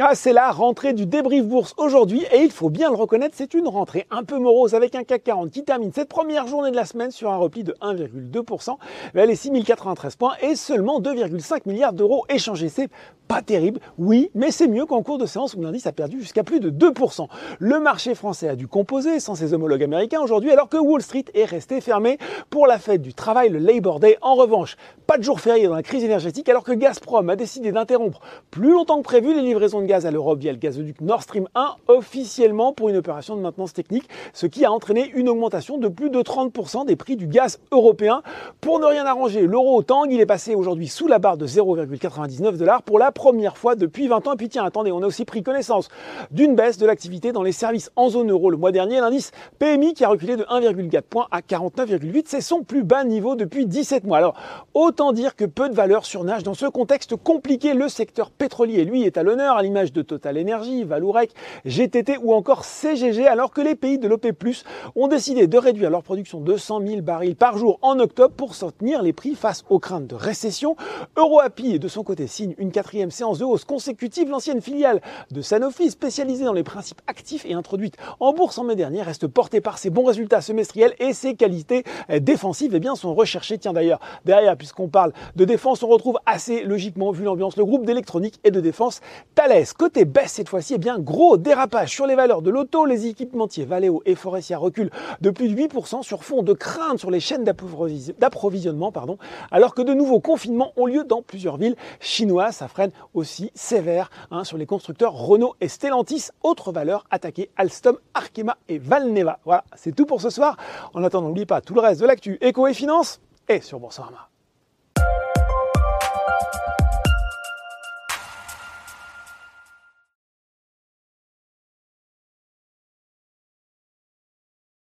Ah, c'est la rentrée du débrief bourse aujourd'hui et il faut bien le reconnaître, c'est une rentrée un peu morose avec un CAC 40 qui termine cette première journée de la semaine sur un repli de 1,2% vers les 6093 points et seulement 2,5 milliards d'euros échangés. C'est pas terrible, oui, mais c'est mieux qu'en cours de séance où l'indice a perdu jusqu'à plus de 2%. Le marché français a dû composer sans ses homologues américains aujourd'hui alors que Wall Street est resté fermé pour la fête du travail, le Labor Day. En revanche, pas de jour férié dans la crise énergétique alors que Gazprom a décidé d'interrompre plus longtemps que prévu les livraisons de gaz à l'Europe via le gazoduc Nord Stream 1 officiellement pour une opération de maintenance technique, ce qui a entraîné une augmentation de plus de 30% des prix du gaz européen. Pour ne rien arranger, l'euro tangue, il est passé aujourd'hui sous la barre de 0,99 dollars pour la première fois depuis 20 ans. Et puis tiens, attendez, on a aussi pris connaissance d'une baisse de l'activité dans les services en zone euro le mois dernier. L'indice PMI qui a reculé de 1,4 points à 49,8, c'est son plus bas niveau depuis 17 mois. Alors, autant dire que peu de valeurs surnagent dans ce contexte compliqué. Le secteur pétrolier, lui, est à l'honneur à l'image de Total Energy, Valourec, GTT ou encore CGG, alors que les pays de l'OP+, ont décidé de réduire leur production de 100 000 barils par jour en octobre pour soutenir les prix face aux craintes de récession. EuroAPI, de son côté, signe une quatrième séance de hausse consécutive. L'ancienne filiale de Sanofi, spécialisée dans les principes actifs et introduite en bourse en mai dernier, reste portée par ses bons résultats semestriels et ses qualités défensives eh bien, sont recherchées. Tiens d'ailleurs, derrière, puisqu'on parle de défense, on retrouve assez logiquement, vu l'ambiance, le groupe d'électronique et de défense Thales. Côté baisse cette fois-ci, eh bien gros dérapage sur les valeurs de l'auto. Les équipementiers Valeo et Forestia reculent de plus de 8% sur fond de crainte sur les chaînes d'approvisionnement, pardon, alors que de nouveaux confinements ont lieu dans plusieurs villes chinoises. Ça freine aussi sévère hein, sur les constructeurs Renault et Stellantis. Autre valeur attaquée Alstom, Arkema et Valneva. Voilà, c'est tout pour ce soir. En attendant, n'oubliez pas tout le reste de l'actu éco et finance et sur Boursorama.